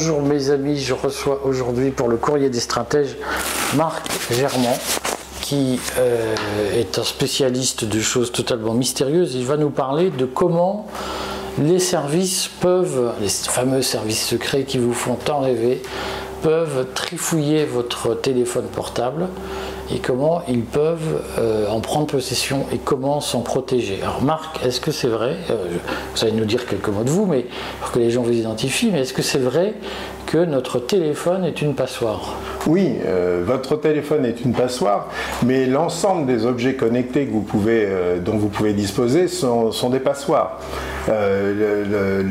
Bonjour mes amis, je reçois aujourd'hui pour le courrier des stratèges Marc Germand qui euh, est un spécialiste de choses totalement mystérieuses. Il va nous parler de comment les services peuvent, les fameux services secrets qui vous font tant rêver, peuvent trifouiller votre téléphone portable et comment ils peuvent euh, en prendre possession et comment s'en protéger. Alors Marc, est-ce que c'est vrai euh, Vous allez nous dire quelques mots de vous, mais pour que les gens vous identifient, mais est-ce que c'est vrai que notre téléphone est une passoire Oui, euh, votre téléphone est une passoire, mais l'ensemble des objets connectés que vous pouvez, dont vous pouvez disposer sont, sont des passoires. Le, le,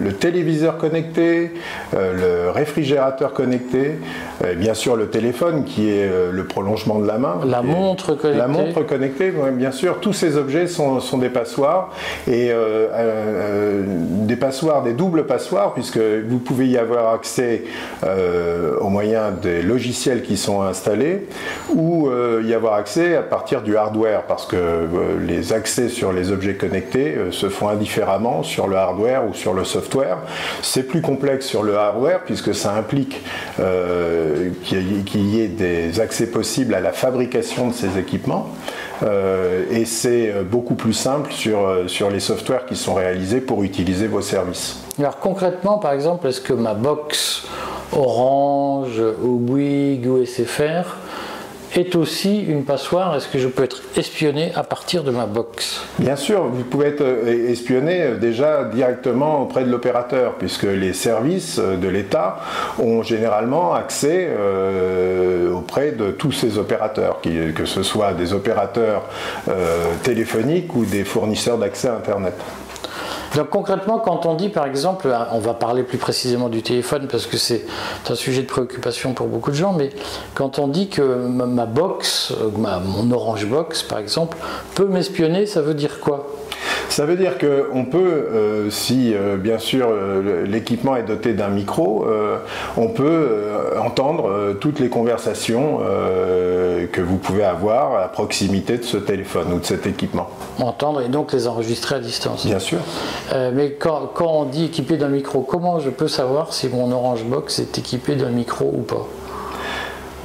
le, téléviseur connecté, le réfrigérateur connecté, bien sûr le téléphone qui est euh, le prolongement de la main. La montre connectée. La montre connectée, bien sûr. Tous ces objets sont, des passoires et euh, euh, des passoires, des doubles passoires, puisque vous pouvez y avoir accès au moyen des logiciels qui sont installés ou y avoir accès à partir du hardware, parce que les accès sur les objets connectés se font indifféremment sur le hardware ou sur le software. C'est plus complexe sur le hardware puisque ça implique qu'il y ait des accès possibles à la fabrication de ces équipements. Euh, et c'est euh, beaucoup plus simple sur, euh, sur les softwares qui sont réalisés pour utiliser vos services. Alors concrètement, par exemple, est-ce que ma box Orange ou Bouygues ou SFR est aussi une passoire Est-ce que je peux être espionné à partir de ma box? Bien sûr, vous pouvez être euh, espionné euh, déjà directement auprès de l'opérateur, puisque les services euh, de l'État ont généralement accès auprès de tous ces opérateurs, que ce soit des opérateurs téléphoniques ou des fournisseurs d'accès à Internet. Donc concrètement, quand on dit par exemple, on va parler plus précisément du téléphone parce que c'est un sujet de préoccupation pour beaucoup de gens, mais quand on dit que ma box, mon Orange Box par exemple, peut m'espionner, ça veut dire quoi? Ça veut dire qu'on peut, euh, si euh, bien sûr euh, l'équipement est doté d'un micro, on peut entendre toutes les conversations que vous pouvez avoir à proximité de ce téléphone ou de cet équipement. Entendre et donc les enregistrer à distance. Bien sûr. mais quand, quand on dit équipé d'un micro, comment je peux savoir si mon Orange Box est équipé d'un micro ou pas?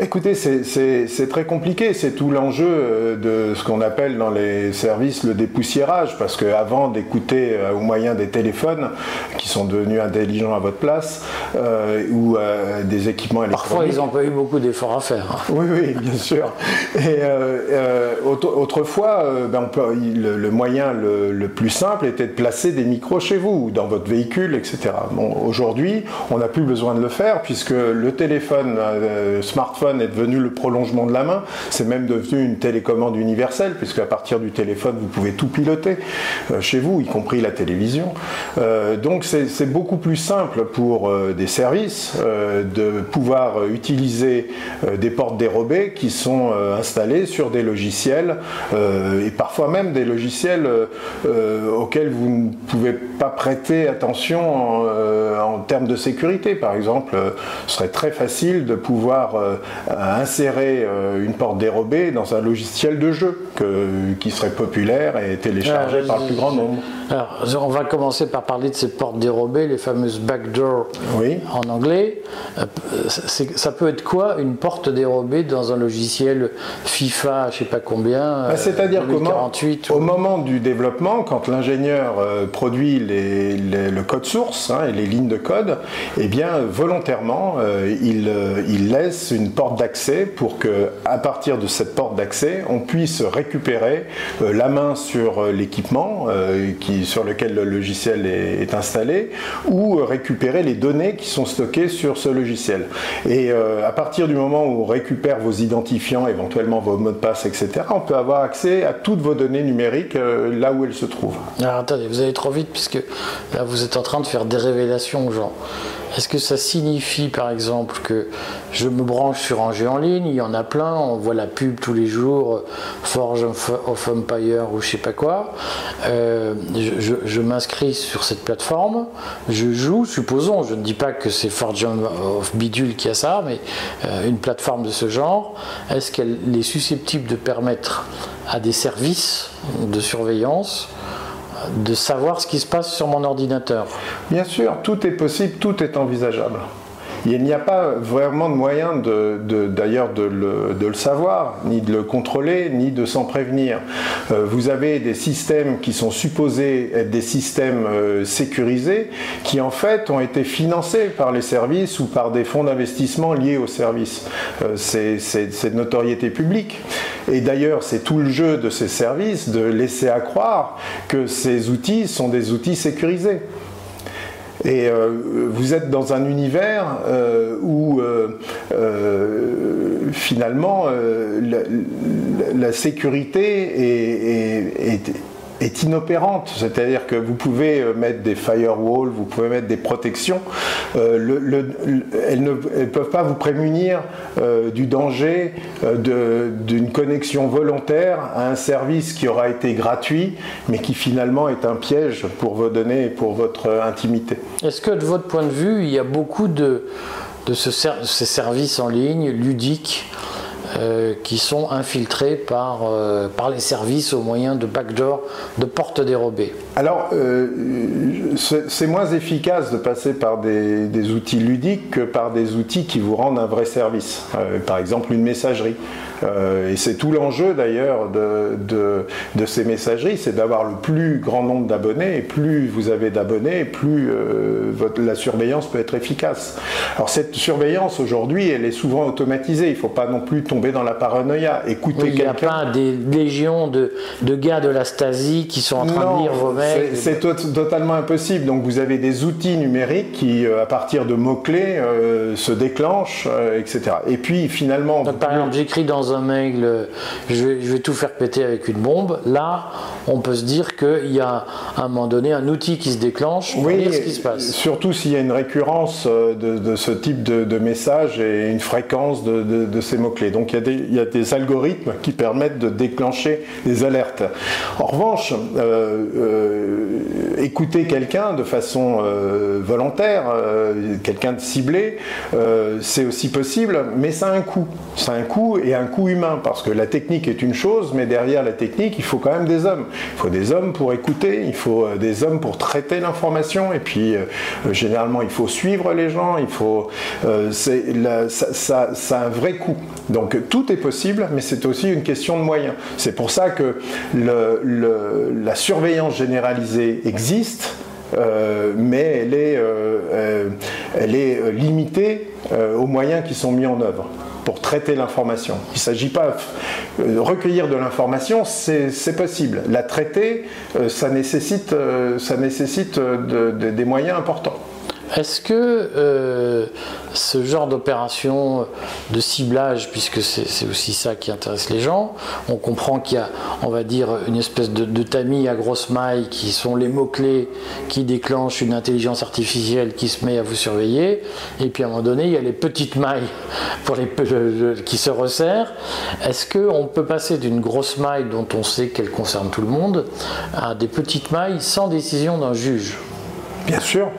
Écoutez, c'est très compliqué. C'est tout l'enjeu euh, de ce qu'on appelle dans les services le dépoussiérage, parce qu'avant d'écouter euh, au moyen des téléphones qui sont devenus intelligents à votre place euh, ou des équipements électroniques. Parfois, ils n'ont pas eu beaucoup d'efforts à faire. Oui, oui, bien sûr. Et autrefois, ben, le, moyen le, plus simple était de placer des micros chez vous, dans votre véhicule, etc. Bon, aujourd'hui, on n'a plus besoin de le faire puisque le téléphone, smartphone est devenu le prolongement de la main, c'est même devenu une télécommande universelle, puisque à partir du téléphone, vous pouvez tout piloter euh, chez vous, y compris la télévision. Euh, donc c'est beaucoup plus simple pour euh, des services de pouvoir utiliser des portes dérobées qui sont installées sur des logiciels, et parfois même des logiciels auxquels vous ne pouvez pas prêter attention en, en termes de sécurité. Par exemple, ce serait très facile de pouvoir insérer euh, une porte dérobée dans un logiciel de jeu qui serait populaire et téléchargé par le plus grand nombre. Alors, on va commencer par parler de ces portes dérobées, les fameuses backdoor en anglais. Euh, ça peut être quoi une porte dérobée dans un logiciel FIFA, je ne sais pas combien bah, C'est-à-dire qu'au au moment du développement, quand l'ingénieur euh, produit le code source hein, et les lignes de code, eh bien volontairement, il, il laisse une porte d'accès pour que, à partir de cette porte d'accès, on puisse récupérer euh, la main sur euh, l'équipement euh, sur lequel le logiciel est, installé ou récupérer les données qui sont stockées sur ce logiciel. Et à partir du moment où on récupère vos identifiants, éventuellement vos mots de passe, etc., on peut avoir accès à toutes vos données numériques là où elles se trouvent. Alors attendez, vous allez trop vite puisque là vous êtes en train de faire des révélations aux. Est-ce que ça signifie par exemple que je me branche sur un jeu en ligne, il y en a plein, on voit la pub tous les jours, Forge of Empire ou je sais pas quoi, euh, je, m'inscris sur cette plateforme, je joue, supposons, je ne dis pas que c'est Forge of Bidule qui a ça, mais euh, une plateforme de ce genre, est-ce qu'elle est susceptible de permettre à des services de surveillance de savoir ce qui se passe sur mon ordinateur. Bien sûr, tout est possible, tout est envisageable. Il n'y a pas vraiment de moyen d'ailleurs de, le, savoir, ni de le contrôler, ni de s'en prévenir. Euh, vous avez des systèmes qui sont supposés être des systèmes euh, sécurisés, qui en fait ont été financés par les services ou par des fonds d'investissement liés aux services. Euh, c'est de notoriété publique. Et d'ailleurs, c'est tout le jeu de ces services de laisser à croire que ces outils sont des outils sécurisés. Et euh, vous êtes dans un univers euh, où euh, finalement la, sécurité est est inopérante. C'est-à-dire que vous pouvez euh, mettre des firewalls, vous pouvez mettre des protections, euh, elles ne peuvent pas vous prémunir euh, du danger d'une connexion volontaire à un service qui aura été gratuit, mais qui finalement est un piège pour vos données et pour votre intimité. Est-ce que de votre point de vue, il y a beaucoup de ces services en ligne ludiques euh, qui sont infiltrés par, euh, par les services au moyen de backdoor, de portes dérobées Alors, euh, c'est moins efficace de passer par des, des, outils ludiques que par des outils qui vous rendent un vrai service. par exemple, une messagerie. Euh, et c'est tout l'enjeu d'ailleurs de, de, ces messageries, c'est d'avoir le plus grand nombre d'abonnés, et plus vous avez d'abonnés, plus euh, votre, la surveillance peut être efficace. Alors cette surveillance aujourd'hui, elle est souvent automatisée, il ne faut pas non plus tomber dans la paranoïa. Écoutez Il n'y a pas des légions de, de, gars de la Stasi qui sont en train de lire vos mails. C'est totalement impossible. Donc vous avez des outils numériques qui, euh, à partir de mots-clés, se déclenchent, etc. Et puis finalement... par exemple, j'écris dans un mail, je vais, tout faire péter avec une bombe. Là, on peut se dire qu'il y a à un moment donné un outil qui se déclenche pour oui, ce qui se passe. Surtout s'il y a une récurrence euh, de, ce type de, message et une fréquence de, ces mots-clés. Donc il y, a des, algorithmes qui permettent de déclencher des alertes. En revanche, euh, euh, écouter quelqu'un de façon volontaire, quelqu'un de ciblé, c'est aussi possible, mais ça a un coût. Ça a un coût et un coût humain, parce que la technique est une chose, mais derrière la technique, il faut quand même des hommes. Il faut des hommes pour écouter, il faut euh, des hommes pour traiter l'information, et puis euh, euh, généralement, il faut suivre les gens, il faut, c'est ça, ça, a un vrai coût. Donc tout est possible, mais c'est aussi une question de moyens. C'est pour ça que la surveillance généralisée existe. mais elle est, elle est limitée aux moyens qui sont mis en œuvre pour traiter l'information. Il ne s'agit pas de euh, recueillir de l'information, c'est possible. La traiter, euh, euh, ça nécessite des moyens importants. Est-ce que euh, ce genre d'opération de ciblage, puisque c'est aussi ça qui intéresse les gens, on comprend qu'il y a, on va dire, une espèce de, tamis à grosse maille qui sont les mots-clés qui déclenchent une intelligence artificielle qui se met à vous surveiller, et puis à un moment donné, il y a les petites mailles pour les, qui se resserrent. Est-ce qu'on peut passer d'une grosse maille dont on sait qu'elle concerne tout le monde à des petites mailles sans décision d'un juge? Bien sûr.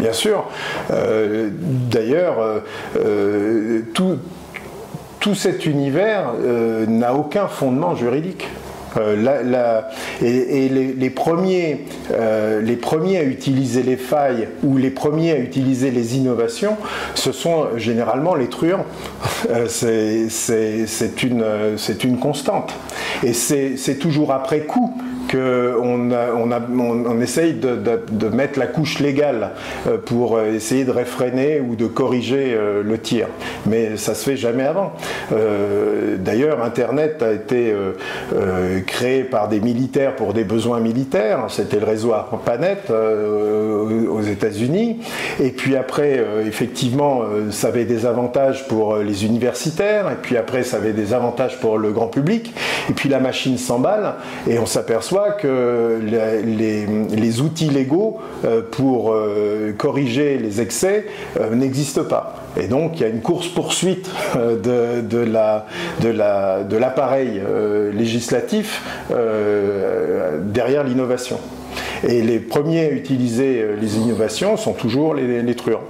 Bien sûr. Euh, d'ailleurs, euh, euh, tout, cet univers n'a aucun fondement juridique. et, les, premiers, à utiliser les failles ou les premiers à utiliser les innovations, ce sont généralement les truands. c'est une constante. Et c'est toujours après coup qu'on on, essaye de, mettre la couche légale euh, pour essayer de réfréner ou de corriger euh, le tir. Mais ça se fait jamais avant. Euh, d'ailleurs, Internet a été créé par des militaires pour des besoins militaires. C'était le réseau ARPANET aux États-Unis. Et puis après, effectivement, ça avait des avantages pour les universitaires. Et puis après, ça avait des avantages pour le grand public. Et puis la machine s'emballe et on s'aperçoit que les, outils légaux euh, pour euh, corriger les excès euh, n'existent pas. Et donc il y a une course-poursuite de, de l'appareil législatif derrière l'innovation. Et les premiers à utiliser les innovations sont toujours les, les truands.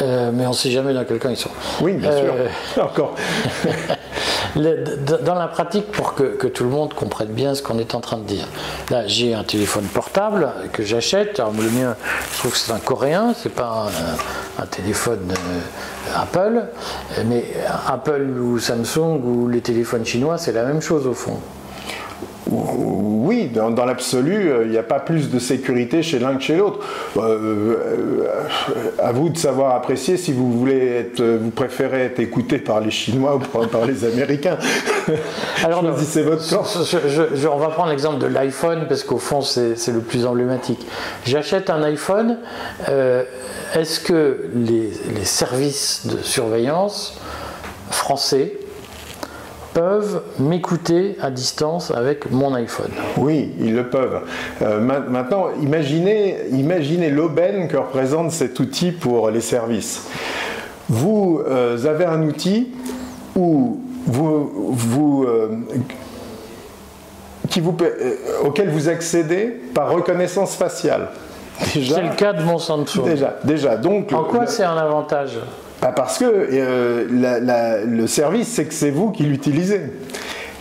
mais on ne sait jamais dans quel camp ils sont. Oui, bien sûr. Encore. dans la pratique, pour que, tout le monde comprenne bien ce qu'on est en train de dire, là j'ai un téléphone portable que j'achète. Alors le mien, je trouve que c'est un coréen, c'est pas un, téléphone euh, Apple, mais Apple ou Samsung ou les téléphones chinois, c'est la même chose au fond. Oui, dans, l'absolu, euh, il n'y a pas plus de sécurité chez l'un que chez l'autre. Euh, euh, à vous de savoir apprécier si vous voulez être, vous préférez être écouté par les Chinois ou par, les Américains. Alors, Choisissez votre camp. on va prendre l'exemple de l'iPhone parce qu'au fond, c'est le plus emblématique. J'achète un iPhone. Est-ce que les services de surveillance français peuvent m'écouter à distance avec mon iPhone. Oui, ils le peuvent. Euh, maintenant, imaginez, imaginez l'aubaine que représente cet outil pour les services. Vous euh, avez un outil où vous, vous euh, qui vous, auquel vous accédez par reconnaissance faciale. C'est le cas de mon. Déjà, déjà. Donc, en quoi c'est un avantage? Bah, parce que euh, le service, c'est que c'est vous qui l'utilisez.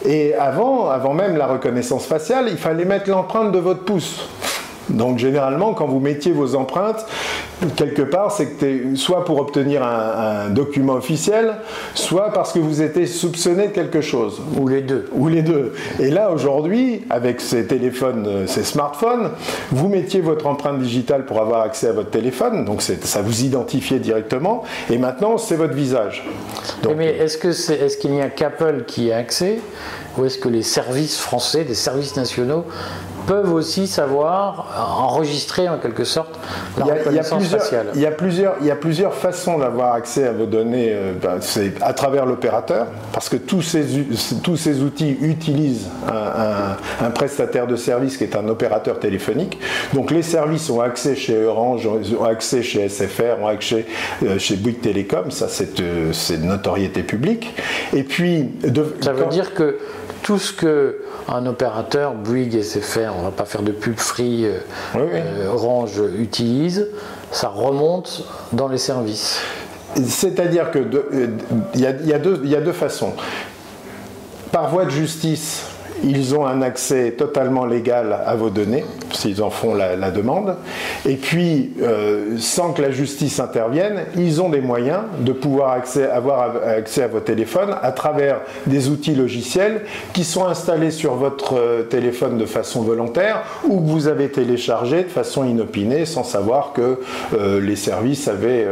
Et avant, avant même la reconnaissance faciale, il fallait mettre l'empreinte de votre pouce. Donc généralement, quand vous mettiez vos empreintes, quelque part, que soit pour obtenir un, document officiel, soit parce que vous étiez soupçonné de quelque chose. Ou les deux. Ou les deux. Et là, aujourd'hui, avec ces téléphones, euh, ces smartphones, vous mettiez votre empreinte digitale pour avoir accès à votre téléphone, donc ça vous identifiait directement, et maintenant, c'est votre visage. mais est-ce qu'il est, qu'il n'y a qu'Apple qui a accès, ou est-ce que les services français, des services nationaux, peuvent aussi savoir enregistrer en quelque sorte a, reconnaissance il y a faciale. Il y, a plusieurs, il y a plusieurs façons d'avoir accès à vos données. Euh, ben, c'est à travers l'opérateur, parce que tous ces, tous ces outils utilisent un, prestataire de service qui est un opérateur téléphonique. Donc les services ont accès chez Orange, ont accès chez SFR, ont accès euh, chez Bouygues Télécom, ça c'est euh, de notoriété publique. Et puis... ça veut dire que tout ce que un opérateur, Bouygues, SFR, on ne va pas faire de pub free, euh, euh, Orange utilise, ça remonte dans les services. C'est-à-dire qu'il euh, y, y, a deux façons. Par voie de justice, ils ont un accès totalement légal à vos données, s'ils en font la, demande. Et puis, euh, sans que la justice intervienne, ils ont des moyens de pouvoir accès, avoir accès à vos téléphones à travers des outils logiciels qui sont installés sur votre euh, téléphone de façon volontaire ou que vous avez téléchargé de façon inopinée sans savoir que euh, les services avaient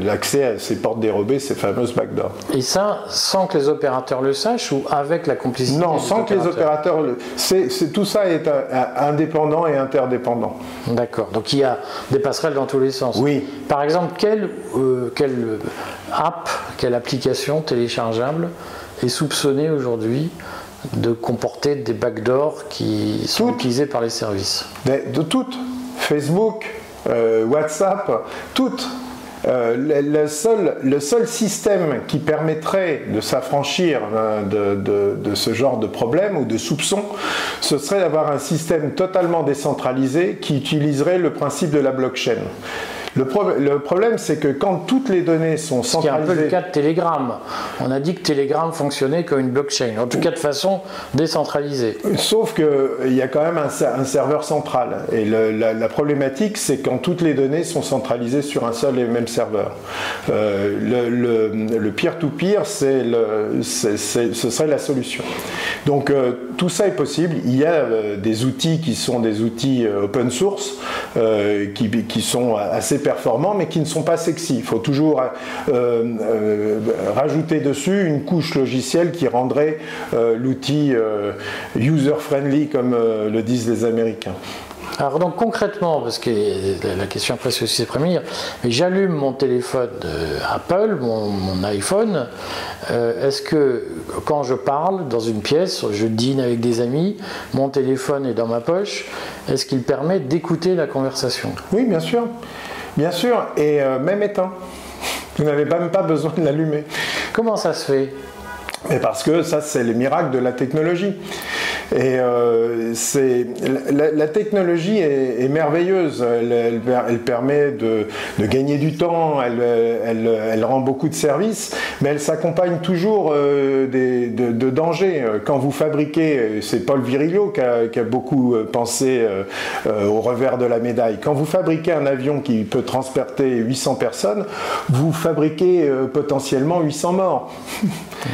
l'accès à ces portes dérobées, ces fameuses backdoors. Et ça, sans que les opérateurs le sachent ou avec la complicité Non, sans que les opérateurs c'est, tout ça est indépendant et interdépendant. D'accord. Donc il y a des passerelles dans tous les sens. Oui. Par exemple, quelle, euh, quelle app, quelle application téléchargeable est soupçonnée aujourd'hui de comporter des backdoors qui sont utilisés par les services? De toutes. Facebook, euh, WhatsApp, toutes. Euh, le, seul, système qui permettrait de s'affranchir euh, de, ce genre de problème ou de soupçon, ce serait d'avoir un système totalement décentralisé qui utiliserait le principe de la blockchain. Le, problème, c'est que quand toutes les données sont centralisées. C'est un peu le cas de Telegram. On a dit que Telegram fonctionnait comme une blockchain, en tout cas de façon décentralisée. Sauf qu'il y a quand même un, serveur central. Et la, problématique, c'est quand toutes les données sont centralisées sur un seul et même serveur. Euh, le peer-to-peer, ce serait la solution. Donc euh, tout ça est possible. Il y a euh, des outils qui sont des outils open source qui, qui sont assez performants, mais qui ne sont pas sexy. Il faut toujours euh, euh, rajouter dessus une couche logicielle qui rendrait euh, l'outil user-friendly, comme le disent les Américains. Alors donc concrètement, parce que la question après c'est aussi mais j'allume mon téléphone Apple, mon, iPhone, est-ce que quand je parle dans une pièce, je dîne avec des amis, mon téléphone est dans ma poche, est-ce qu'il permet d'écouter la conversation? Oui, bien sûr. Bien sûr, et euh, même éteint. Vous n'avez même pas besoin de l'allumer. Comment ça se fait? Mais Parce que ça, c'est les miracles de la technologie. Et c'est la, technologie est, merveilleuse. Elle, permet de, gagner du temps, elle, rend beaucoup de services, mais elle s'accompagne toujours des, de, dangers. Quand vous fabriquez, c'est Paul Virilio qui a, qui a beaucoup pensé au revers de la médaille. Quand vous fabriquez un avion qui peut transporter 800 personnes, vous fabriquez euh, potentiellement 800 morts.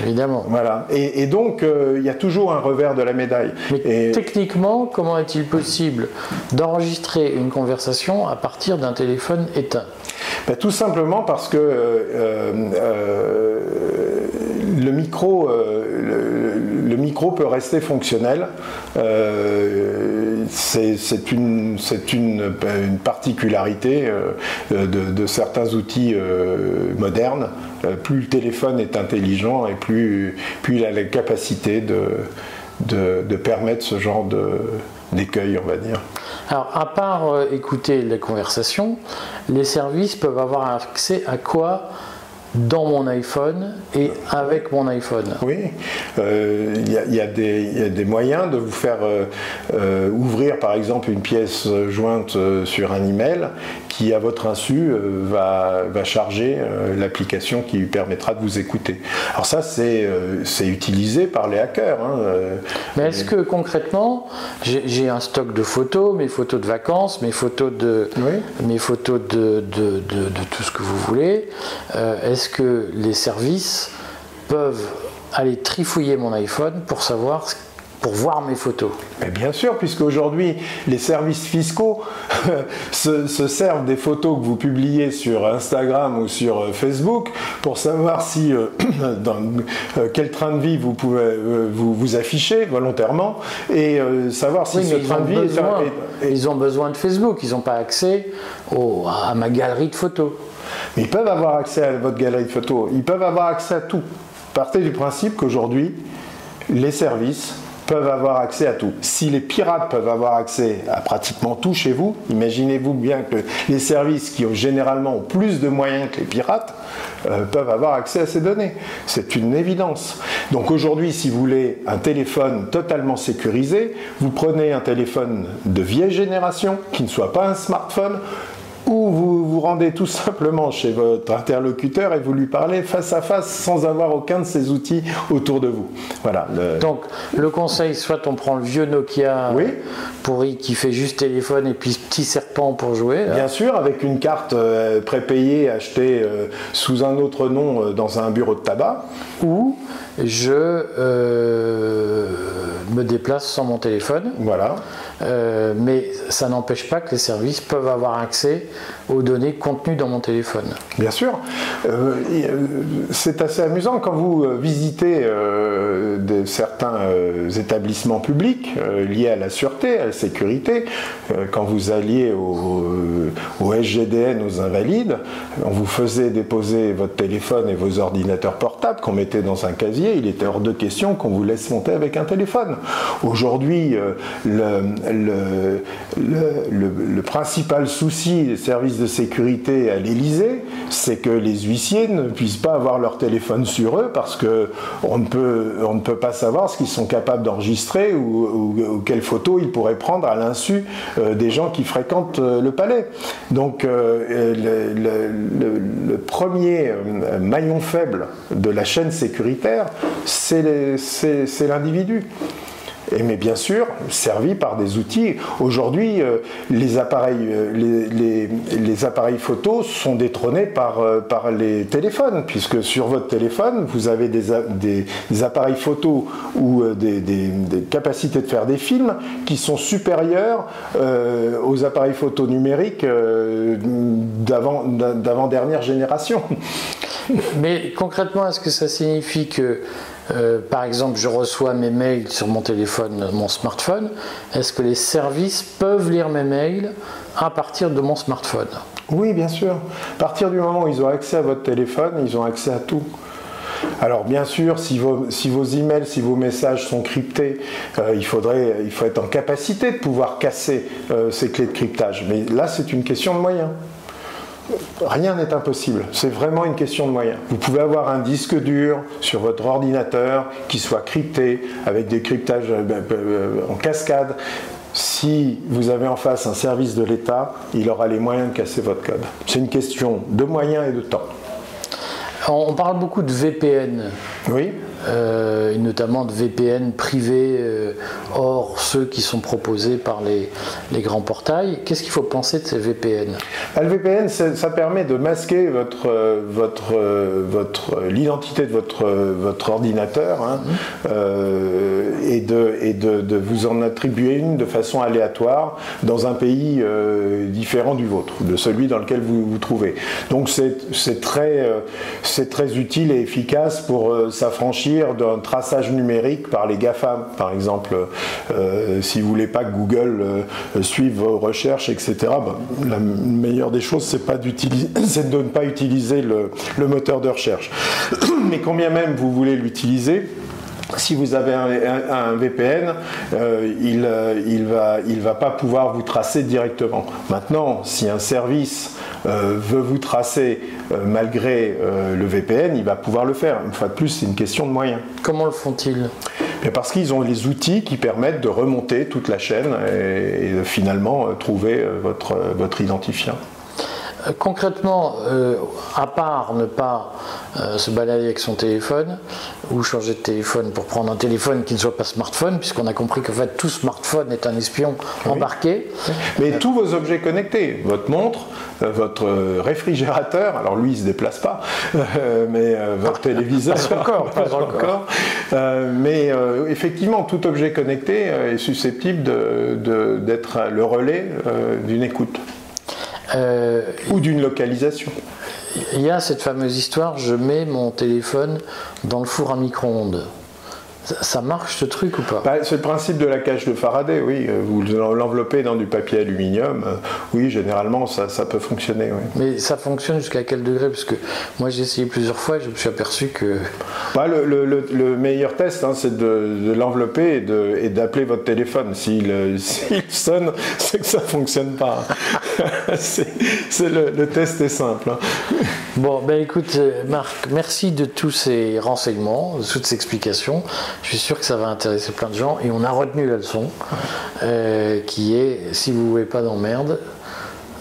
Évidemment. voilà. Et, donc, euh, il y a toujours un revers de la médaille. Mais techniquement, comment est-il possible d'enregistrer une conversation à partir d'un téléphone éteint? Ben, Tout simplement parce que euh, le micro, le, micro peut rester fonctionnel. c'est une, une, une, particularité de, certains outils modernes. plus le téléphone est intelligent et plus, plus il a la capacité de, de, permettre ce genre d'écueil, on va dire. Alors, à part euh, écouter les conversations, les services peuvent avoir accès à quoi dans mon iPhone et avec mon iPhone? Oui, euh, il y, a des moyens de vous faire euh, euh, ouvrir par exemple une pièce jointe sur un email qui à votre insu va, va, charger l'application qui lui permettra de vous écouter. Alors ça c'est utilisé par les hackers. Hein, Mais est-ce que concrètement j'ai un stock de photos, mes photos de vacances, mes photos de, mes photos de, de, de, tout ce que vous voulez, est est-ce que les services peuvent aller trifouiller mon iPhone pour savoir pour voir mes photos Mais Bien sûr, puisque aujourd'hui, les services fiscaux se, servent des photos que vous publiez sur Instagram ou sur euh, Facebook pour savoir si euh, dans euh, quel train de vie vous pouvez vous, vous afficher volontairement et savoir si ce train de vie est, Ils ont besoin de Facebook, ils n'ont pas accès à ma galerie de photos. Mais ils peuvent avoir accès à votre galerie de photos, ils peuvent avoir accès à tout. Partez du principe qu'aujourd'hui, les services peuvent avoir accès à tout. Si les pirates peuvent avoir accès à pratiquement tout chez vous, imaginez-vous bien que les services qui ont généralement plus de moyens que les pirates euh, peuvent avoir accès à ces données. C'est une évidence. Donc aujourd'hui, si vous voulez un téléphone totalement sécurisé, vous prenez un téléphone de vieille génération qui ne soit pas un smartphone, ou vous vous rendez tout simplement chez votre interlocuteur et vous lui parlez face à face sans avoir aucun de ces outils autour de vous. Voilà. Donc le conseil, soit on prend le vieux Nokia pourri qui fait juste téléphone et puis petit serpent pour jouer. Bien sûr, avec une carte euh, prépayée achetée euh, sous un autre nom euh, dans un bureau de tabac. Ou je me déplace sans mon téléphone. Voilà. Euh, mais ça n'empêche pas que les services peuvent avoir accès aux données contenues dans mon téléphone. Bien sûr. Euh, c'est assez amusant quand vous euh, visitez certains établissements publics liés à la sûreté, à la sécurité. quand vous alliez au, au, SGDN, aux Invalides, on vous faisait déposer votre téléphone et vos ordinateurs portables qu'on mettait dans un casier. Il était hors de question qu'on vous laisse monter avec un téléphone. Aujourd'hui, le, le, le, principal souci des services de sécurité à l'Élysée, c'est que les huissiers ne puissent pas avoir leur téléphone sur eux parce que on ne peut, pas savoir ce qu'ils sont capables d'enregistrer ou, quelles photos ils pourraient prendre à l'insu euh, des gens qui fréquentent euh, le palais. Donc euh, le, premier maillon faible de la chaîne sécuritaire, c'est l'individu mais bien sûr servi par des outils. Aujourd'hui, euh, les, appareils, euh, les, appareils photo sont détrônés par, euh, par les téléphones, puisque sur votre téléphone, vous avez des, appareils photo ou des, capacités de faire des films qui sont supérieures aux appareils photo numériques d'avant-dernière génération. Mais concrètement, est-ce que ça signifie que euh, par exemple, je reçois mes mails sur mon téléphone, mon smartphone. Est-ce que les services peuvent lire mes mails à partir de mon smartphone? Oui, bien sûr. À partir du moment où ils ont accès à votre téléphone, ils ont accès à tout. Alors bien sûr, si vos, emails, si vos messages sont cryptés, euh, il, faudrait, il faut être en capacité de pouvoir casser euh, ces clés de cryptage. Mais là, c'est une question de moyens. Rien n'est impossible. C'est vraiment une question de moyens. Vous pouvez avoir un disque dur sur votre ordinateur qui soit crypté avec des cryptages euh, ben, euh, en cascade. Si vous avez en face un service de l'État, il aura les moyens de casser votre code. C'est une question de moyens et de temps. On parle beaucoup de VPN. Oui. Euh, et notamment de VPN privés, euh, hors ceux qui sont proposés par les, grands portails. Qu'est-ce qu'il faut penser de ces VPN bah, Le VPN, ça permet de masquer votre, l'identité de votre, ordinateur hein, euh, et, de, vous en attribuer une de façon aléatoire dans un pays différent du vôtre, de celui dans lequel vous vous trouvez. Donc c'est très utile et efficace pour s'affranchir d'un traçage numérique par les GAFAM. Par exemple, euh, si vous voulez pas que Google euh, suive vos recherches, etc., ben, la meilleure des choses, c'est de ne pas utiliser le, moteur de recherche. Mais combien même vous voulez l'utiliser, si vous avez un, VPN, euh, il ne va, il va pas pouvoir vous tracer directement. Maintenant, si un service veut vous tracer euh, malgré euh, le VPN, il va pouvoir le faire. Une fois de plus, c'est une question de moyens. Comment le font-ils? Parce qu'ils ont les outils qui permettent de remonter toute la chaîne et, de finalement trouver votre, votre identifiant. Concrètement, à part ne pas se balader avec son téléphone ou changer de téléphone pour prendre un téléphone qui ne soit pas smartphone, puisqu'on a compris qu'en fait tout smartphone est un espion embarqué. Mais tous vos objets connectés, votre montre, euh, votre réfrigérateur, alors lui il se déplace pas, euh, mais euh, votre téléviseur pas encore, pas encore. mais effectivement tout objet connecté est susceptible d'être le relais d'une écoute ou d'une localisation. Il y a cette fameuse histoire, je mets mon téléphone dans le four à micro-ondes. Ça marche ce truc ou pas bah, C'est le principe de la cage de Faraday, oui. Euh, vous l'enveloppez dans du papier aluminium, euh, oui, généralement ça, peut fonctionner. Oui. Mais ça fonctionne jusqu'à quel degré? Parce que moi j'ai essayé plusieurs fois et je me suis aperçu que. Bah, le, meilleur test, hein, c'est de, l'envelopper et d'appeler votre téléphone. Euh, s'il sonne, c'est que ça ne fonctionne pas. c'est, le, test est simple. Hein. Bon, ben écoute, Marc, merci de tous ces renseignements, de toutes ces explications. Je suis sûr que ça va intéresser plein de gens et on a retenu la leçon euh, qui est si vous ne voulez pas d'emmerde,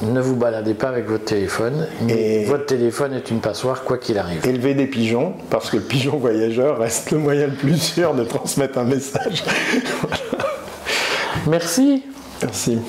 ne vous baladez pas avec votre téléphone. Et votre téléphone est une passoire quoi qu'il arrive. Élevez des pigeons parce que le pigeon voyageur reste le moyen le plus sûr de transmettre un message. Merci. Merci.